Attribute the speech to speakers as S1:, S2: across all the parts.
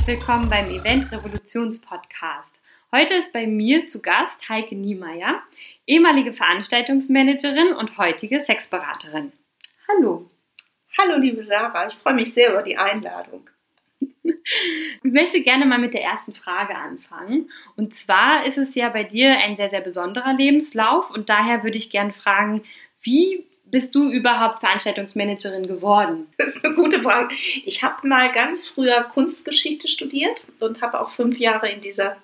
S1: herzlich willkommen beim Event Revolutions Podcast. Heute ist bei mir zu Gast Heike Niemeyer, ehemalige Veranstaltungsmanagerin und heutige Sexberaterin. Hallo.
S2: Hallo, liebe Sarah, ich freue mich sehr über die Einladung.
S1: Ich möchte gerne mal mit der ersten Frage anfangen. Und zwar ist es ja bei dir ein sehr, sehr besonderer Lebenslauf und daher würde ich gerne fragen, wie bist du überhaupt Veranstaltungsmanagerin geworden?
S2: Das ist eine gute Frage. Ich habe mal ganz früher Kunstgeschichte studiert und habe auch fünf Jahre in dieser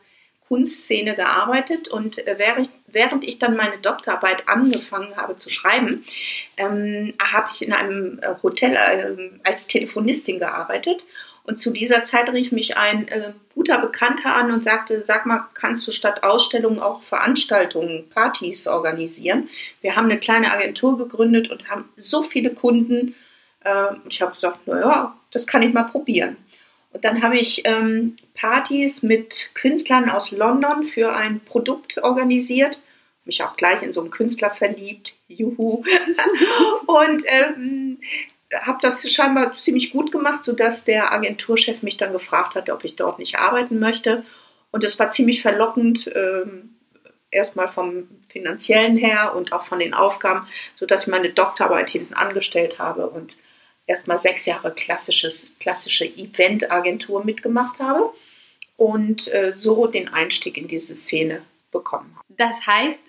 S2: Kunstszene gearbeitet und äh, während ich dann meine Doktorarbeit angefangen habe zu schreiben, ähm, habe ich in einem äh, Hotel äh, als Telefonistin gearbeitet und zu dieser Zeit rief mich ein äh, guter Bekannter an und sagte, sag mal, kannst du statt Ausstellungen auch Veranstaltungen, Partys organisieren? Wir haben eine kleine Agentur gegründet und haben so viele Kunden. Äh, ich habe gesagt, naja, das kann ich mal probieren. Und dann habe ich ähm, Partys mit Künstlern aus London für ein Produkt organisiert. Mich auch gleich in so einen Künstler verliebt. Juhu. und ähm, habe das scheinbar ziemlich gut gemacht, sodass der Agenturchef mich dann gefragt hatte, ob ich dort nicht arbeiten möchte. Und es war ziemlich verlockend, ähm, erstmal vom finanziellen her und auch von den Aufgaben, sodass ich meine Doktorarbeit hinten angestellt habe und erstmal sechs Jahre klassisches, klassische Eventagentur mitgemacht habe und äh, so den Einstieg in diese Szene bekommen habe.
S1: Das heißt,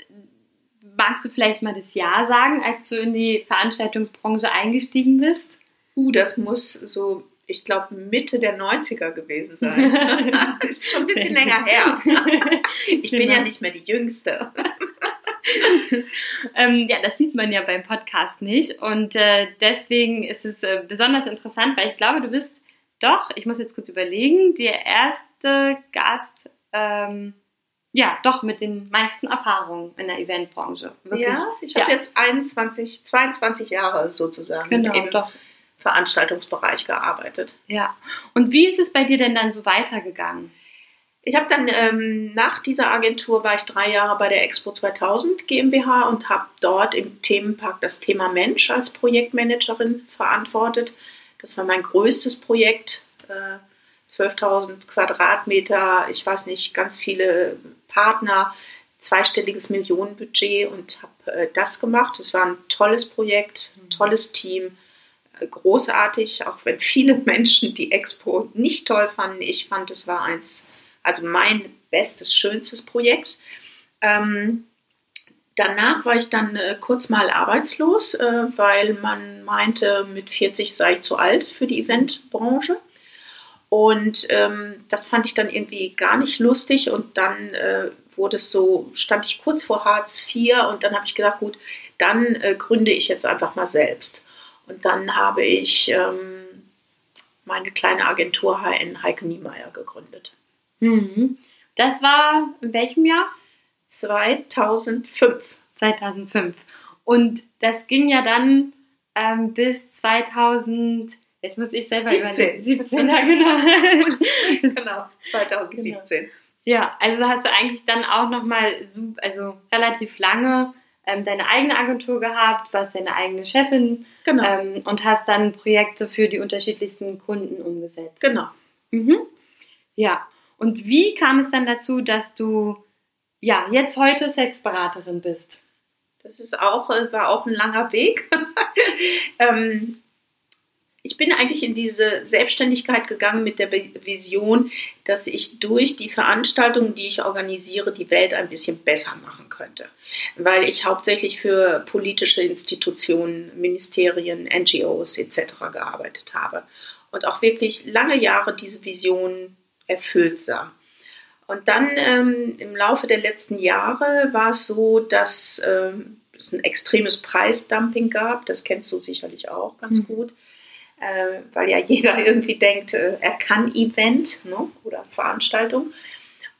S1: magst du vielleicht mal das Jahr sagen, als du in die Veranstaltungsbranche eingestiegen bist?
S2: Uh, das muss so, ich glaube, Mitte der 90er gewesen sein. ist schon ein bisschen länger her. ich bin ja genau. nicht mehr die Jüngste.
S1: ähm, ja, das sieht man ja beim Podcast nicht. Und äh, deswegen ist es äh, besonders interessant, weil ich glaube, du bist doch, ich muss jetzt kurz überlegen, der erste Gast. Ähm, ja, doch mit den meisten Erfahrungen in der Eventbranche.
S2: Wirklich. Ja, ich habe ja. jetzt 21, 22 Jahre sozusagen
S1: genau, im doch.
S2: Veranstaltungsbereich gearbeitet.
S1: Ja. Und wie ist es bei dir denn dann so weitergegangen?
S2: Ich habe dann ähm, nach dieser Agentur war ich drei Jahre bei der Expo 2000 GmbH und habe dort im Themenpark das Thema Mensch als Projektmanagerin verantwortet. Das war mein größtes Projekt. Äh, 12.000 Quadratmeter, ich weiß nicht, ganz viele Partner, zweistelliges Millionenbudget und habe äh, das gemacht. Es war ein tolles Projekt, ein mhm. tolles Team, äh, großartig, auch wenn viele Menschen die Expo nicht toll fanden. Ich fand, es war eins, also mein bestes, schönstes Projekt. Ähm, danach war ich dann äh, kurz mal arbeitslos, äh, weil man meinte, mit 40 sei ich zu alt für die Eventbranche. Und ähm, das fand ich dann irgendwie gar nicht lustig und dann äh, wurde es so, stand ich kurz vor Hartz IV und dann habe ich gedacht, gut, dann äh, gründe ich jetzt einfach mal selbst. Und dann habe ich ähm, meine kleine Agentur HN Heike Niemeyer gegründet.
S1: Mhm. Das war in welchem Jahr?
S2: 2005.
S1: 2005. Und das ging ja dann ähm, bis 2000. Jetzt muss ich selber
S2: 17.
S1: überlegen. 17, ja, genau.
S2: genau, 2017. Genau.
S1: Ja, also hast du eigentlich dann auch nochmal also relativ lange ähm, deine eigene Agentur gehabt, warst deine eigene Chefin
S2: genau.
S1: ähm, und hast dann Projekte für die unterschiedlichsten Kunden umgesetzt.
S2: Genau.
S1: Mhm. Ja, und wie kam es dann dazu, dass du ja jetzt heute Sexberaterin bist?
S2: Das ist auch, äh, war auch ein langer Weg. ähm, ich bin eigentlich in diese Selbstständigkeit gegangen mit der Vision, dass ich durch die Veranstaltungen, die ich organisiere, die Welt ein bisschen besser machen könnte. Weil ich hauptsächlich für politische Institutionen, Ministerien, NGOs etc. gearbeitet habe und auch wirklich lange Jahre diese Vision erfüllt sah. Und dann ähm, im Laufe der letzten Jahre war es so, dass ähm, es ein extremes Preisdumping gab. Das kennst du sicherlich auch ganz mhm. gut äh, weil ja jeder irgendwie denkt, äh, er kann Event ne, oder Veranstaltung.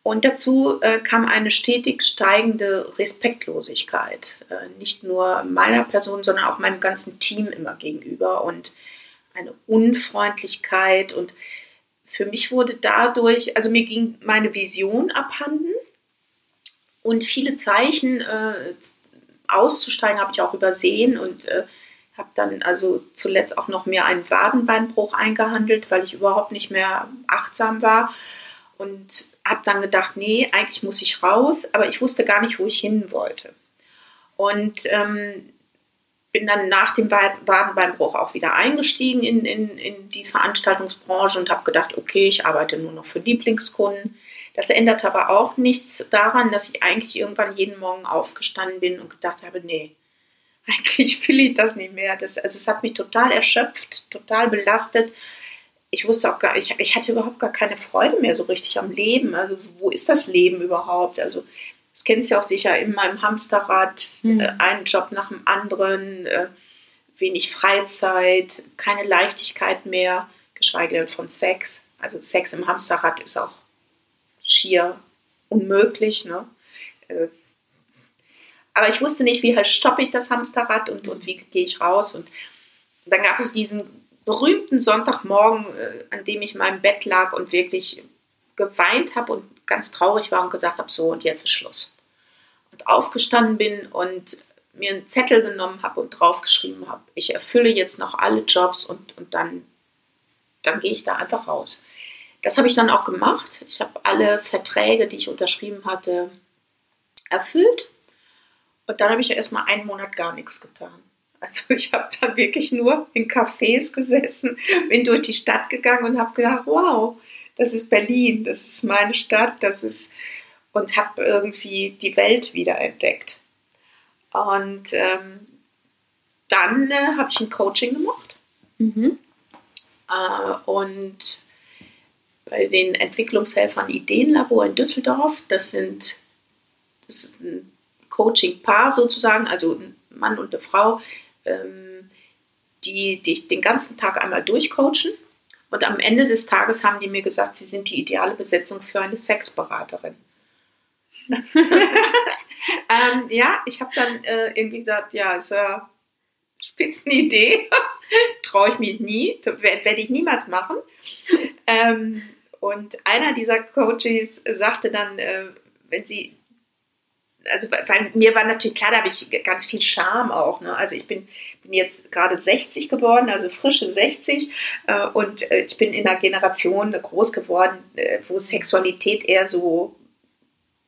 S2: Und dazu äh, kam eine stetig steigende Respektlosigkeit, äh, nicht nur meiner Person, sondern auch meinem ganzen Team immer gegenüber und eine Unfreundlichkeit. Und für mich wurde dadurch, also mir ging meine Vision abhanden und viele Zeichen äh, auszusteigen habe ich auch übersehen und äh, Habe dann also zuletzt auch noch mir einen Wadenbeinbruch eingehandelt, weil ich überhaupt nicht mehr achtsam war. Und habe dann gedacht, nee, eigentlich muss ich raus, aber ich wusste gar nicht, wo ich hin wollte. Und ähm, bin dann nach dem Wadenbeinbruch auch wieder eingestiegen in, in, in die Veranstaltungsbranche und habe gedacht, okay, ich arbeite nur noch für Lieblingskunden. Das ändert aber auch nichts daran, dass ich eigentlich irgendwann jeden Morgen aufgestanden bin und gedacht habe, nee, eigentlich will ich das nicht mehr. Das, also es hat mich total erschöpft, total belastet. Ich wusste auch gar, ich, ich hatte überhaupt gar keine Freude mehr so richtig am Leben. Also wo ist das Leben überhaupt? Also das kennst du ja auch sicher in meinem Hamsterrad, mhm. äh, einen Job nach dem anderen, äh, wenig Freizeit, keine Leichtigkeit mehr, geschweige denn von Sex. Also Sex im Hamsterrad ist auch schier unmöglich. Ne? Äh, aber ich wusste nicht, wie halt stoppe ich das Hamsterrad und, und wie gehe ich raus. Und dann gab es diesen berühmten Sonntagmorgen, äh, an dem ich in meinem Bett lag und wirklich geweint habe und ganz traurig war und gesagt habe, so und jetzt ist Schluss. Und aufgestanden bin und mir einen Zettel genommen habe und draufgeschrieben habe, ich erfülle jetzt noch alle Jobs und, und dann, dann gehe ich da einfach raus. Das habe ich dann auch gemacht. Ich habe alle Verträge, die ich unterschrieben hatte, erfüllt und dann habe ich erst mal einen Monat gar nichts getan. Also ich habe dann wirklich nur in Cafés gesessen, bin durch die Stadt gegangen und habe gedacht, wow, das ist Berlin, das ist meine Stadt, das ist und habe irgendwie die Welt wieder entdeckt. Und ähm, dann äh, habe ich ein Coaching gemacht. Mhm. Äh, und bei den Entwicklungshelfern Ideenlabor in Düsseldorf, das sind das ist ein Coaching-Paar sozusagen, also ein Mann und eine Frau, ähm, die dich den ganzen Tag einmal durchcoachen. Und am Ende des Tages haben die mir gesagt, sie sind die ideale Besetzung für eine Sexberaterin. ähm, ja, ich habe dann äh, irgendwie gesagt, ja, ist ja Spitzenidee, traue ich mich nie, werde ich niemals machen. Ähm, und einer dieser Coaches sagte dann, äh, wenn sie also weil mir war natürlich klar, da habe ich ganz viel Charme auch. Ne? Also ich bin, bin jetzt gerade 60 geworden, also frische 60 äh, und äh, ich bin in einer Generation groß geworden, äh, wo Sexualität eher so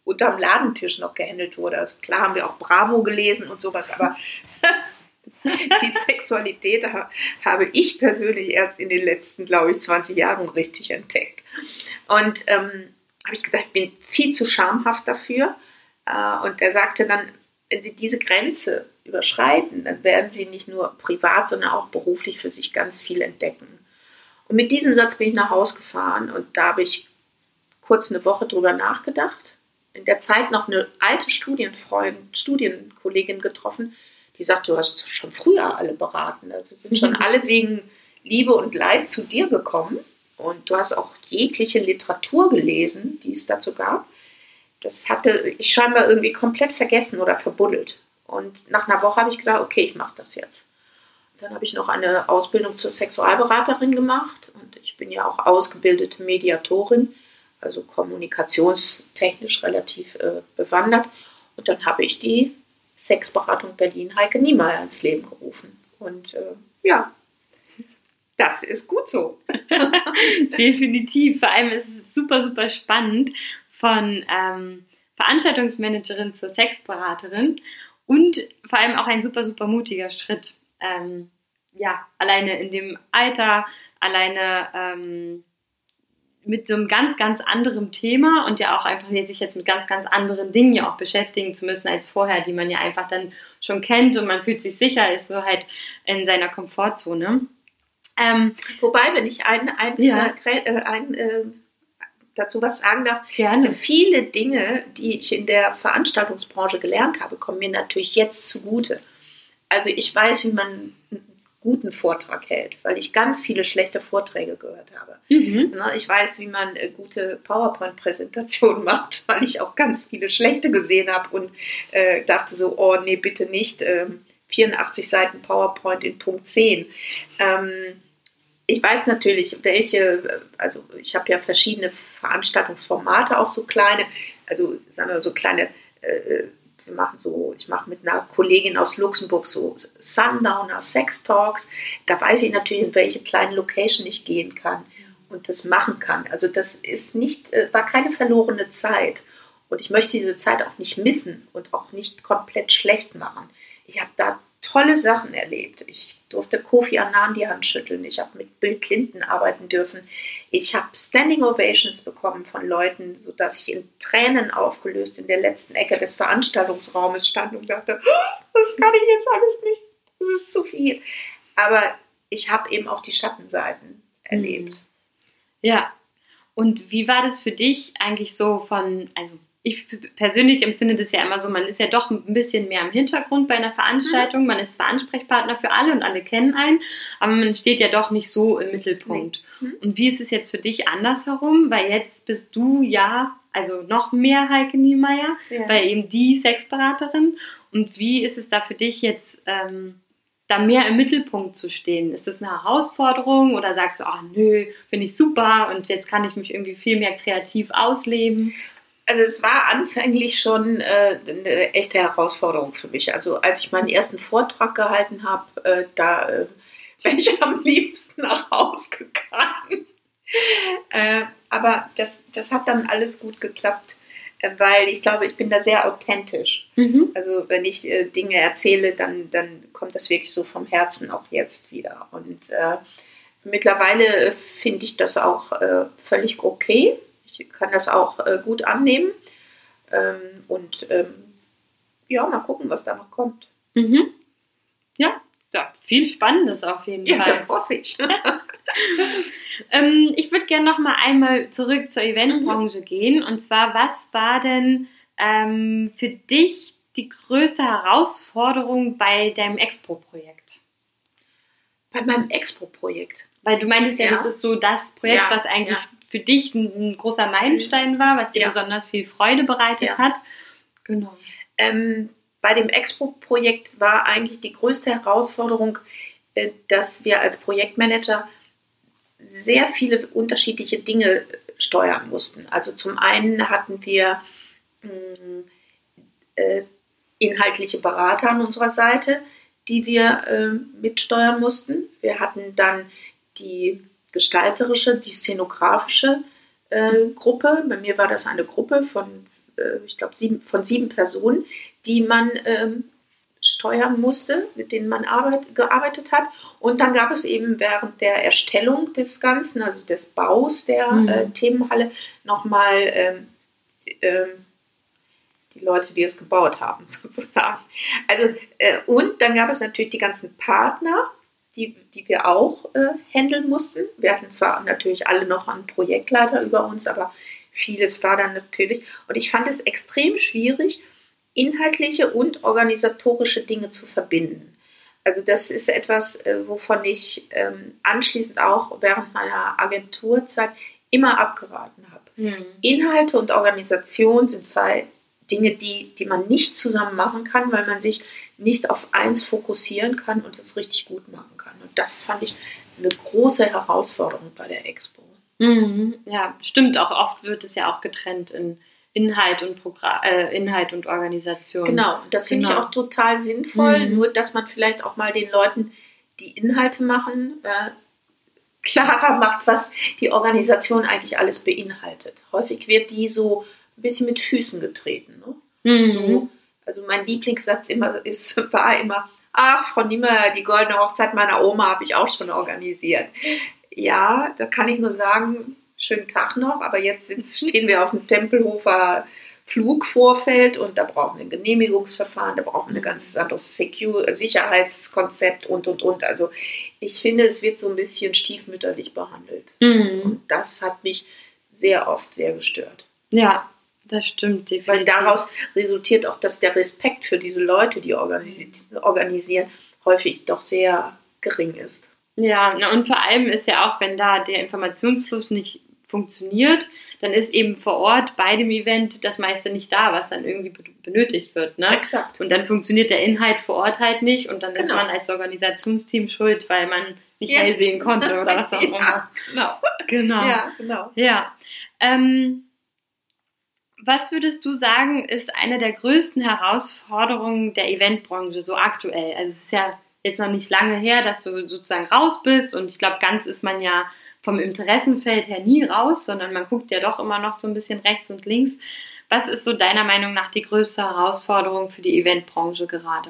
S2: unterm Ladentisch noch gehandelt wurde. Also klar haben wir auch Bravo gelesen und sowas, aber die Sexualität habe ich persönlich erst in den letzten, glaube ich, 20 Jahren richtig entdeckt. Und ähm, habe ich gesagt, ich bin viel zu schamhaft dafür und er sagte dann, wenn Sie diese Grenze überschreiten, dann werden Sie nicht nur privat, sondern auch beruflich für sich ganz viel entdecken. Und mit diesem Satz bin ich nach Hause gefahren und da habe ich kurz eine Woche drüber nachgedacht. In der Zeit noch eine alte Studienfreundin, Studienkollegin getroffen, die sagte, du hast schon früher alle beraten. Also sind schon mhm. alle wegen Liebe und Leid zu dir gekommen. Und du hast auch jegliche Literatur gelesen, die es dazu gab das hatte ich scheinbar irgendwie komplett vergessen oder verbuddelt. Und nach einer Woche habe ich gedacht, okay, ich mache das jetzt. Dann habe ich noch eine Ausbildung zur Sexualberaterin gemacht und ich bin ja auch ausgebildete Mediatorin, also kommunikationstechnisch relativ äh, bewandert. Und dann habe ich die Sexberatung Berlin Heike Niemeyer ins Leben gerufen. Und äh, ja, das ist gut so.
S1: Definitiv. Vor allem ist es super, super spannend von ähm, Veranstaltungsmanagerin zur Sexberaterin und vor allem auch ein super, super mutiger Schritt. Ähm, ja, alleine in dem Alter, alleine ähm, mit so einem ganz, ganz anderen Thema und ja auch einfach sich jetzt mit ganz, ganz anderen Dingen ja auch beschäftigen zu müssen als vorher, die man ja einfach dann schon kennt und man fühlt sich sicher, ist so halt in seiner Komfortzone.
S2: Ähm, Wobei, wenn ich ein, ein, ja. äh, ein äh, dazu was sagen darf.
S1: Gerne.
S2: Viele Dinge, die ich in der Veranstaltungsbranche gelernt habe, kommen mir natürlich jetzt zugute. Also ich weiß, wie man einen guten Vortrag hält, weil ich ganz viele schlechte Vorträge gehört habe. Mhm. Ich weiß, wie man eine gute PowerPoint-Präsentation macht, weil ich auch ganz viele schlechte gesehen habe und äh, dachte so, oh nee, bitte nicht. Ähm, 84 Seiten PowerPoint in Punkt 10. Ähm, ich weiß natürlich, welche, also ich habe ja verschiedene Veranstaltungsformate, auch so kleine, also sagen wir so kleine äh, wir machen so, ich mache mit einer Kollegin aus Luxemburg so Sundowner Sex Talks. Da weiß ich natürlich, in welche kleinen Location ich gehen kann und das machen kann. Also das ist nicht, äh, war keine verlorene Zeit. Und ich möchte diese Zeit auch nicht missen und auch nicht komplett schlecht machen. Ich habe da tolle Sachen erlebt. Ich durfte Kofi Annan die Hand schütteln. Ich habe mit Bill Clinton arbeiten dürfen. Ich habe Standing Ovations bekommen von Leuten, sodass ich in Tränen aufgelöst in der letzten Ecke des Veranstaltungsraumes stand und dachte, oh, das kann ich jetzt alles nicht. Das ist zu viel. Aber ich habe eben auch die Schattenseiten erlebt. Mhm.
S1: Ja. Und wie war das für dich eigentlich so von, also ich persönlich empfinde das ja immer so, man ist ja doch ein bisschen mehr im Hintergrund bei einer Veranstaltung. Mhm. Man ist zwar Ansprechpartner für alle und alle kennen einen, aber man steht ja doch nicht so im Mittelpunkt. Nee. Mhm. Und wie ist es jetzt für dich andersherum? Weil jetzt bist du ja, also noch mehr Heike Niemeyer, ja. weil eben die Sexberaterin. Und wie ist es da für dich jetzt, ähm, da mehr im Mittelpunkt zu stehen? Ist das eine Herausforderung oder sagst du, ach nö, finde ich super und jetzt kann ich mich irgendwie viel mehr kreativ ausleben?
S2: Also es war anfänglich schon äh, eine echte Herausforderung für mich. Also als ich meinen ersten Vortrag gehalten habe, äh, da äh, bin ich am liebsten nach Hause gegangen. Äh, aber das, das hat dann alles gut geklappt, äh, weil ich glaube, ich bin da sehr authentisch. Mhm. Also wenn ich äh, Dinge erzähle, dann, dann kommt das wirklich so vom Herzen auch jetzt wieder. Und mittlerweile finde ich das auch völlig okay ich kann das auch äh, gut annehmen. Ähm, und ähm, ja, mal gucken, was da noch kommt.
S1: Mhm. Ja, ja, viel Spannendes auf jeden
S2: ja,
S1: Fall.
S2: Das hoffe ich.
S1: ähm, ich würde gerne noch mal einmal zurück zur Eventbranche mhm. gehen. Und zwar, was war denn ähm, für dich die größte Herausforderung bei deinem Expo-Projekt?
S2: Bei meinem Expo-Projekt?
S1: Weil du meintest ja, ja, das ist so das Projekt, ja, was eigentlich für dich ein, ein großer Meilenstein war, was dir ja. besonders viel Freude bereitet ja. hat.
S2: Genau. Ähm, bei dem Expo-Projekt war eigentlich die größte Herausforderung, äh, dass wir als Projektmanager sehr viele unterschiedliche Dinge steuern mussten. Also zum einen hatten wir mm, äh, inhaltliche Berater an unserer Seite, die wir äh, mitsteuern mussten. Wir hatten dann die gestalterische, die szenografische äh, Gruppe. Bei mir war das eine Gruppe von, äh, ich glaube, sieben, von sieben Personen, die man ähm, steuern musste, mit denen man arbeit, gearbeitet hat. Und dann gab es eben während der Erstellung des Ganzen, also des Baus der mhm. äh, Themenhalle, nochmal ähm, äh, die Leute, die es gebaut haben, sozusagen. Also, äh, und dann gab es natürlich die ganzen Partner, die, die wir auch äh, handeln mussten. Wir hatten zwar natürlich alle noch einen Projektleiter über uns, aber vieles war dann natürlich. Und ich fand es extrem schwierig, inhaltliche und organisatorische Dinge zu verbinden. Also das ist etwas, äh, wovon ich ähm, anschließend auch während meiner Agenturzeit immer abgeraten habe. Mhm. Inhalte und Organisation sind zwei Dinge, die, die man nicht zusammen machen kann, weil man sich nicht auf eins fokussieren kann und es richtig gut machen das fand ich eine große Herausforderung bei der Expo.
S1: Mhm, ja, stimmt. Auch oft wird es ja auch getrennt in Inhalt und Programm, äh, Inhalt und Organisation.
S2: Genau, das finde genau. ich auch total sinnvoll. Mhm. Nur, dass man vielleicht auch mal den Leuten, die Inhalte machen, äh, klarer macht, was die Organisation eigentlich alles beinhaltet. Häufig wird die so ein bisschen mit Füßen getreten. Ne? Mhm. So, also mein Lieblingssatz immer ist, war immer, ach, Frau Nimmer, die goldene Hochzeit meiner Oma habe ich auch schon organisiert. Ja, da kann ich nur sagen, schönen Tag noch, aber jetzt stehen wir auf dem Tempelhofer Flugvorfeld und da brauchen wir ein Genehmigungsverfahren, da brauchen wir ein ganz anderes Secure Sicherheitskonzept und und und. Also ich finde, es wird so ein bisschen stiefmütterlich behandelt. Mhm. Und das hat mich sehr oft sehr gestört.
S1: Ja, das stimmt, definitiv.
S2: Weil daraus resultiert auch, dass der Respekt für diese Leute, die organisi organisieren, häufig doch sehr gering ist.
S1: Ja, und vor allem ist ja auch, wenn da der Informationsfluss nicht funktioniert, dann ist eben vor Ort bei dem Event das meiste nicht da, was dann irgendwie benötigt wird. Ne?
S2: Exakt.
S1: Und dann funktioniert der Inhalt vor Ort halt nicht und dann genau. ist man als Organisationsteam schuld, weil man nicht ja. hell sehen konnte oder was auch immer.
S2: Ja, genau.
S1: Genau.
S2: Ja, genau.
S1: Ja. Ähm, Was würdest du sagen, ist eine der größten Herausforderungen der Eventbranche so aktuell? Also es ist ja jetzt noch nicht lange her, dass du sozusagen raus bist und ich glaube, ganz ist man ja vom Interessenfeld her nie raus, sondern man guckt ja doch immer noch so ein bisschen rechts und links. Was ist so deiner Meinung nach die größte Herausforderung für die Eventbranche gerade?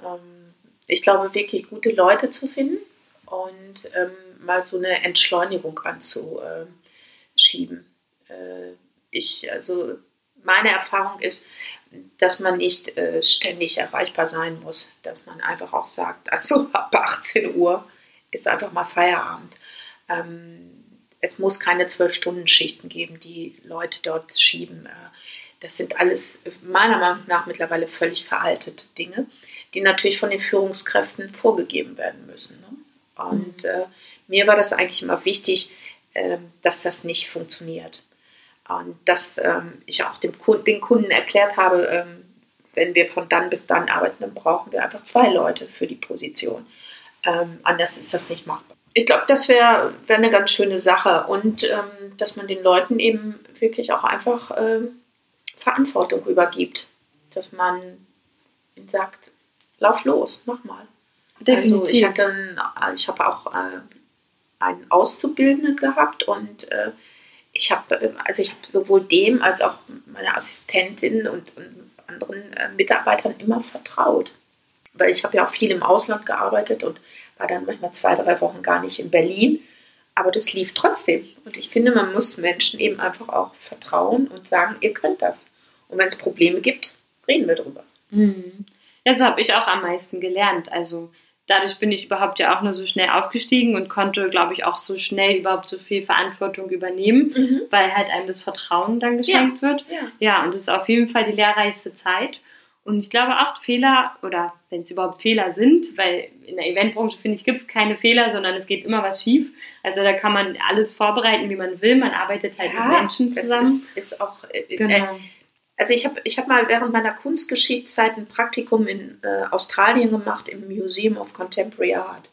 S2: Ähm, ich glaube, wirklich gute Leute zu finden und ähm, mal so eine Entschleunigung anzuschieben. Äh, ich, also meine Erfahrung ist, dass man nicht äh, ständig erreichbar sein muss, dass man einfach auch sagt, also ab 18 Uhr ist einfach mal Feierabend. Ähm, es muss keine Zwölf-Stunden-Schichten geben, die Leute dort schieben. Äh, das sind alles meiner Meinung nach mittlerweile völlig veraltete Dinge, die natürlich von den Führungskräften vorgegeben werden müssen. Ne? Und mhm. äh, mir war das eigentlich immer wichtig, äh, dass das nicht funktioniert. Und dass ähm, ich auch dem Kunden, den Kunden erklärt habe, ähm, wenn wir von dann bis dann arbeiten, dann brauchen wir einfach zwei Leute für die Position. Ähm, anders ist das nicht machbar. Ich glaube, das wäre wär eine ganz schöne Sache und ähm, dass man den Leuten eben wirklich auch einfach ähm, Verantwortung übergibt. Dass man ihnen sagt, lauf los, mach mal. Definitiv. Also ich hatte, ich habe auch äh, einen Auszubildenden gehabt und äh, ich habe also ich sowohl dem als auch meiner Assistentin und, und anderen äh, Mitarbeitern immer vertraut. Weil ich habe ja auch viel im Ausland gearbeitet und war dann manchmal zwei, drei Wochen gar nicht in Berlin. Aber das lief trotzdem. Und ich finde, man muss Menschen eben einfach auch vertrauen und sagen, ihr könnt das. Und wenn es Probleme gibt, reden wir drüber.
S1: Mhm. Ja, so habe ich auch am meisten gelernt. Also dadurch bin ich überhaupt ja auch nur so schnell aufgestiegen und konnte, glaube ich, auch so schnell überhaupt so viel Verantwortung übernehmen, mhm. weil halt einem das Vertrauen dann geschenkt ja. wird. Ja. ja, und das ist auf jeden Fall die lehrreichste Zeit. Und ich glaube auch Fehler, oder wenn es überhaupt Fehler sind, weil in der Eventbranche, finde ich, gibt es keine Fehler, sondern es geht immer was schief. Also da kann man alles vorbereiten, wie man will. Man arbeitet halt ja, mit Menschen zusammen. Das
S2: ist, ist auch, äh, äh genau. Äh, also ich habe ich hab mal während meiner Kunstgeschichtszeit ein Praktikum in äh, Australien gemacht im Museum of Contemporary Art.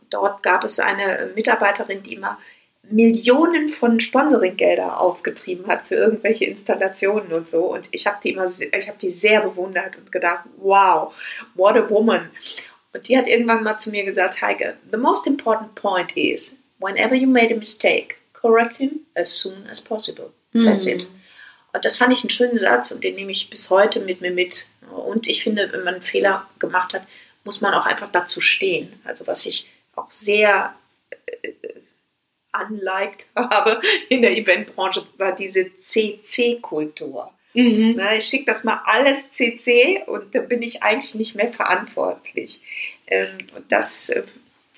S2: Und dort gab es eine Mitarbeiterin, die immer Millionen von Sponsoringgelder aufgetrieben hat für irgendwelche Installationen und so. Und ich habe die immer, ich habe die sehr bewundert und gedacht, wow, what a woman. Und die hat irgendwann mal zu mir gesagt, Heike, the most important point is, whenever you made a mistake, correct him as soon as possible. That's mm. it. Das fand ich einen schönen Satz und den nehme ich bis heute mit mir mit. Und ich finde, wenn man einen Fehler gemacht hat, muss man auch einfach dazu stehen. Also was ich auch sehr äh, habe in der Eventbranche, war diese CC-Kultur. Mhm. Na, ich schicke das mal alles CC und dann bin ich eigentlich nicht mehr verantwortlich. Ähm, und das äh,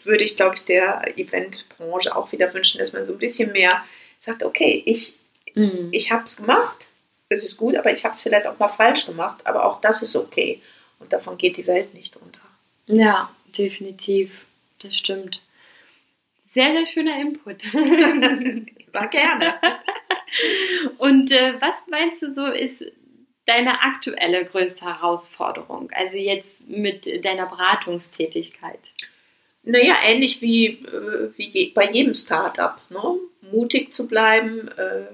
S2: würde ich, glaube ich, der Eventbranche auch wieder wünschen, dass man so ein bisschen mehr sagt, okay, ich Mhm. Ich habe es gemacht, das ist gut, aber ich habe es vielleicht auch mal falsch gemacht, aber auch das ist okay. Und davon geht die Welt nicht unter.
S1: Ja, definitiv. Das stimmt. Sehr, sehr schöner Input.
S2: War gerne.
S1: Und äh, was meinst du so ist deine aktuelle größte Herausforderung? Also jetzt mit deiner Beratungstätigkeit?
S2: Naja, ähnlich wie, äh, wie bei jedem Startup. Ne? Mutig zu bleiben, äh,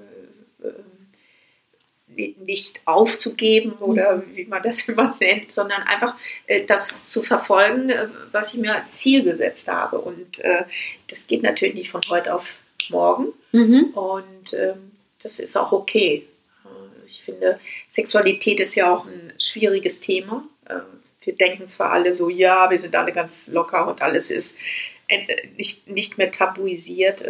S2: nicht aufzugeben oder mhm. wie man das immer nennt, sondern einfach äh, das zu verfolgen, äh, was ich mir als Ziel gesetzt habe. Und äh, das geht natürlich nicht von heute auf morgen. Mhm. Und ähm, das ist auch okay. Äh, ich finde, Sexualität ist ja auch ein schwieriges Thema. Äh, wir denken zwar alle so, ja, wir sind alle ganz locker und alles ist äh, nicht, nicht mehr tabuisiert.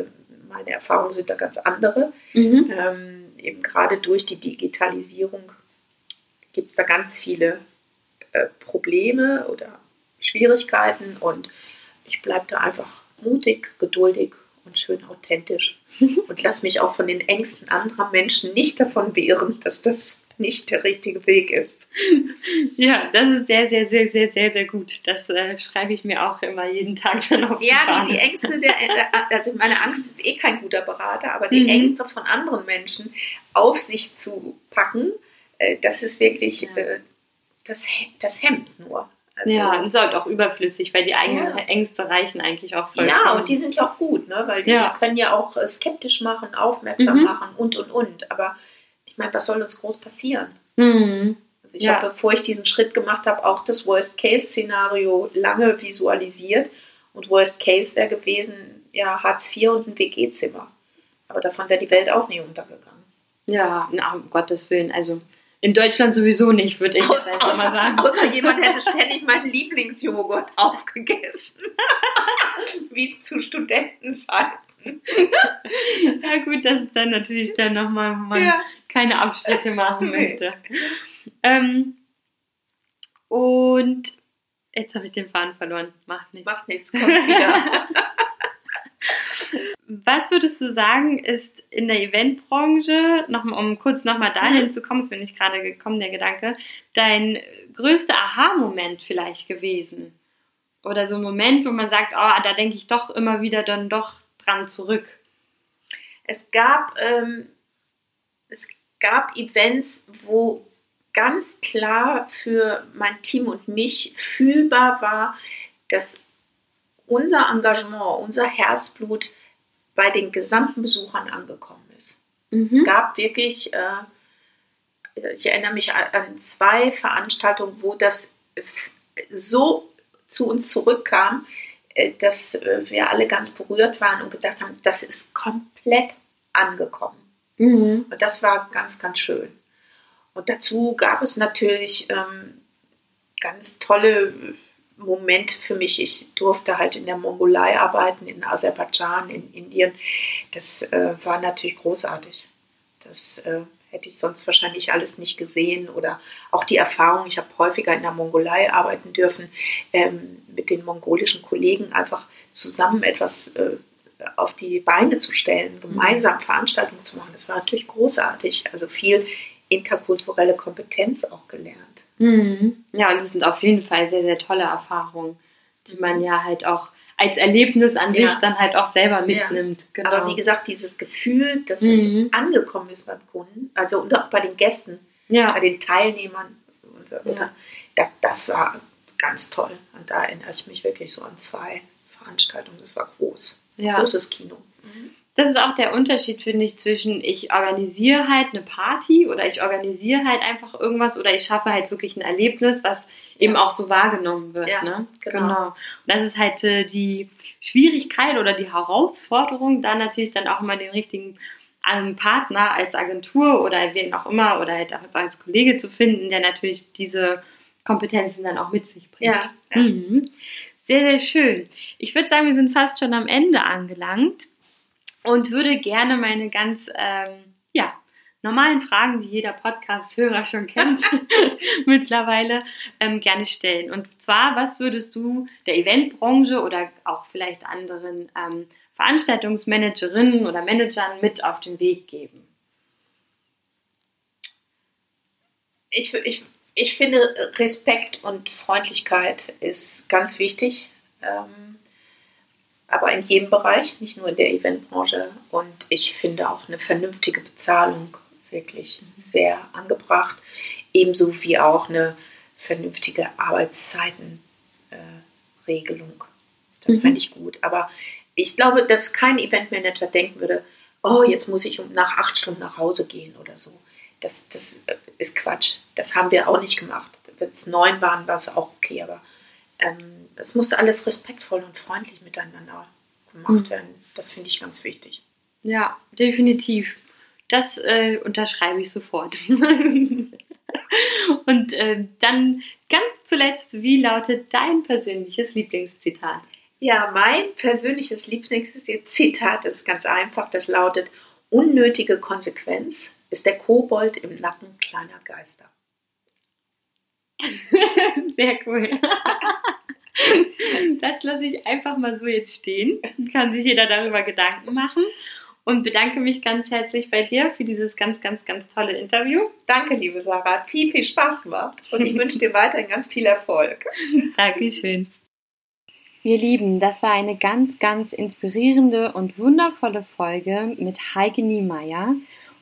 S2: Meine Erfahrungen sind da ganz andere. Mhm. Ähm, eben gerade durch die Digitalisierung gibt es da ganz viele äh, Probleme oder Schwierigkeiten und ich bleibe da einfach mutig, geduldig und schön authentisch und lasse mich auch von den Ängsten anderer Menschen nicht davon wehren, dass das nicht der richtige Weg ist.
S1: Ja, das ist sehr, sehr, sehr, sehr, sehr, sehr gut. Das äh, schreibe ich mir auch immer jeden Tag dann auf.
S2: Ja, die, die, Ängste, der, äh, also meine Angst ist eh kein guter Berater, aber die mhm. Ängste von anderen Menschen auf sich zu packen, äh, das ist wirklich, ja. äh, das, das hemmt nur.
S1: Also, ja, und ist halt auch überflüssig, weil die eigenen ja. Ängste reichen eigentlich auch voll.
S2: Ja, und die sind ja auch gut, ne? weil die, ja. die können ja auch äh, skeptisch machen, aufmerksam mhm. machen und und und. Aber meine, was soll uns groß passieren?
S1: Mhm.
S2: Also ich
S1: Ja.
S2: habe, bevor ich diesen Schritt gemacht habe, auch das Worst-Case-Szenario lange visualisiert. Und Worst Case wäre gewesen, ja, Hartz IV und ein WG-Zimmer. Aber davon wäre die Welt auch nie untergegangen.
S1: Ja, na, um Gottes Willen. Also in Deutschland sowieso nicht, würde ich jetzt einfach mal sagen.
S2: außer jemand hätte ständig meinen Lieblingsjoghurt aufgegessen. Wie es zu Studentenzeiten.
S1: Ja gut, das ist dann natürlich dann nochmal, man
S2: Ja.
S1: keine Abstriche machen möchte. Ähm, und jetzt habe ich den Faden verloren. Macht nichts.
S2: Macht nichts, kommt wieder.
S1: Was würdest du sagen, ist in der Eventbranche, noch, um kurz nochmal dahin
S2: Mhm.
S1: zu kommen, ist mir nicht gerade gekommen, der Gedanke, dein größter Aha-Moment vielleicht gewesen? Oder so ein Moment, wo man sagt, oh, da denke ich doch immer wieder dann doch dran zurück.
S2: Es gab, ähm, es gab Events, wo ganz klar für mein Team und mich fühlbar war, dass unser Engagement, unser Herzblut bei den gesamten Besuchern angekommen ist. Es
S1: Mhm.
S2: gab wirklich, äh, ich erinnere mich an, zwei Veranstaltungen, wo das so zu uns zurückkam, dass äh, wir alle ganz berührt waren und gedacht haben, das ist komplett angekommen.
S1: Mhm.
S2: Und das war ganz, ganz schön. Und dazu gab es natürlich ähm, ganz tolle Momente für mich. Ich durfte halt in der Mongolei arbeiten, in Aserbaidschan, in Indien. Das äh, war natürlich großartig. Das äh, hätte ich sonst wahrscheinlich alles nicht gesehen. Oder auch die Erfahrung, ich habe häufiger in der Mongolei arbeiten dürfen, ähm, mit den mongolischen Kollegen einfach zusammen etwas äh, auf die Beine zu stellen, gemeinsam Veranstaltungen zu machen. Das war natürlich großartig. Also viel interkulturelle Kompetenz auch gelernt.
S1: Mhm. Ja, und das sind auf jeden Fall sehr, sehr tolle Erfahrungen, die man ja halt auch als Erlebnis an
S2: Ja.
S1: sich dann halt auch selber
S2: Ja.
S1: mitnimmt. Genau.
S2: Aber wie gesagt, dieses Gefühl, dass
S1: Mhm.
S2: es angekommen ist beim Kunden, also und auch bei den Gästen,
S1: ja.
S2: bei den Teilnehmern, und so weiter,
S1: Ja.
S2: das, das war ganz toll. Und da erinnere ich mich wirklich so an zwei Veranstaltungen. Das war groß.
S1: ja.
S2: Großes Kino.
S1: Das ist auch der Unterschied, finde ich, zwischen ich organisiere halt eine Party oder ich organisiere halt einfach irgendwas oder ich schaffe halt wirklich ein Erlebnis, was eben auch so wahrgenommen wird.
S2: Ja,
S1: ne?
S2: genau.
S1: Und das ist halt äh, die Schwierigkeit oder die Herausforderung, da natürlich dann auch mal den richtigen ähm, Partner als Agentur oder wen auch immer oder halt auch als Kollege zu finden, der natürlich diese Kompetenzen dann auch mit sich bringt.
S2: Ja, ja.
S1: Mhm. Sehr, sehr schön. Ich würde sagen, wir sind fast schon am Ende angelangt und würde gerne meine ganz ähm, ja, normalen Fragen, die jeder Podcast-Hörer schon kennt, mittlerweile ähm, gerne stellen. Und zwar, was würdest du der Eventbranche oder auch vielleicht anderen ähm, Veranstaltungsmanagerinnen oder Managern mit auf den Weg geben?
S2: Ich, ich, ich finde, Respekt und Freundlichkeit ist ganz wichtig. Ähm, aber in jedem Bereich, nicht nur in der Eventbranche. Und ich finde auch eine vernünftige Bezahlung wirklich sehr angebracht. Ebenso wie auch eine vernünftige Arbeitszeitenregelung. Äh, das
S1: Mhm.
S2: fände ich gut. Aber ich glaube, dass kein Eventmanager denken würde, oh, jetzt muss ich um nach acht Stunden nach Hause gehen oder so. Das, das äh, ist Quatsch. Das haben wir auch nicht gemacht. Wenn es neun waren, war es auch okay, aber ähm, es musste alles respektvoll und freundlich miteinander gemacht
S1: Mhm.
S2: werden. Das finde ich ganz wichtig.
S1: Ja, definitiv. Das äh, unterschreibe ich sofort. Und äh, dann ganz zuletzt, wie lautet dein persönliches Lieblingszitat?
S2: Ja, mein persönliches Lieblingszitat ist ganz einfach. Das lautet: Unnötige Konsequenz ist der Kobold im Nacken kleiner Geister.
S1: Sehr cool. Das lasse ich einfach mal so jetzt stehen. Kann sich jeder darüber Gedanken machen. Und bedanke mich ganz herzlich bei dir für dieses ganz, ganz, ganz tolle Interview.
S2: Danke, liebe Sarah. Hat viel, viel Spaß gemacht. Und ich wünsche dir weiterhin ganz viel Erfolg.
S1: Dankeschön. Ihr Lieben, das war eine ganz, ganz inspirierende und wundervolle Folge mit Heike Niemeyer,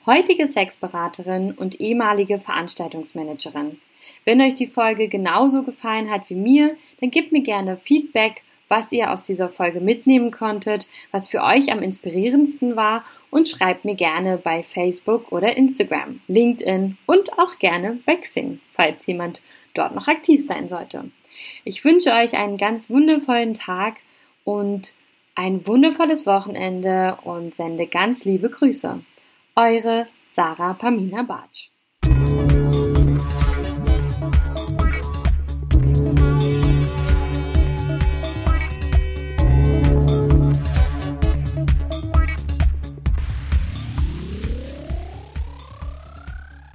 S1: heutige Sexberaterin und ehemalige Veranstaltungsmanagerin. Wenn euch die Folge genauso gefallen hat wie mir, dann gebt mir gerne Feedback was ihr aus dieser Folge mitnehmen konntet, was für euch am inspirierendsten war und schreibt mir gerne bei Facebook oder Instagram, LinkedIn und auch gerne bei Xing, falls jemand dort noch aktiv sein sollte. Ich wünsche euch einen ganz wundervollen Tag und ein wundervolles Wochenende und sende ganz liebe Grüße. Eure Sarah Pamina Bartsch.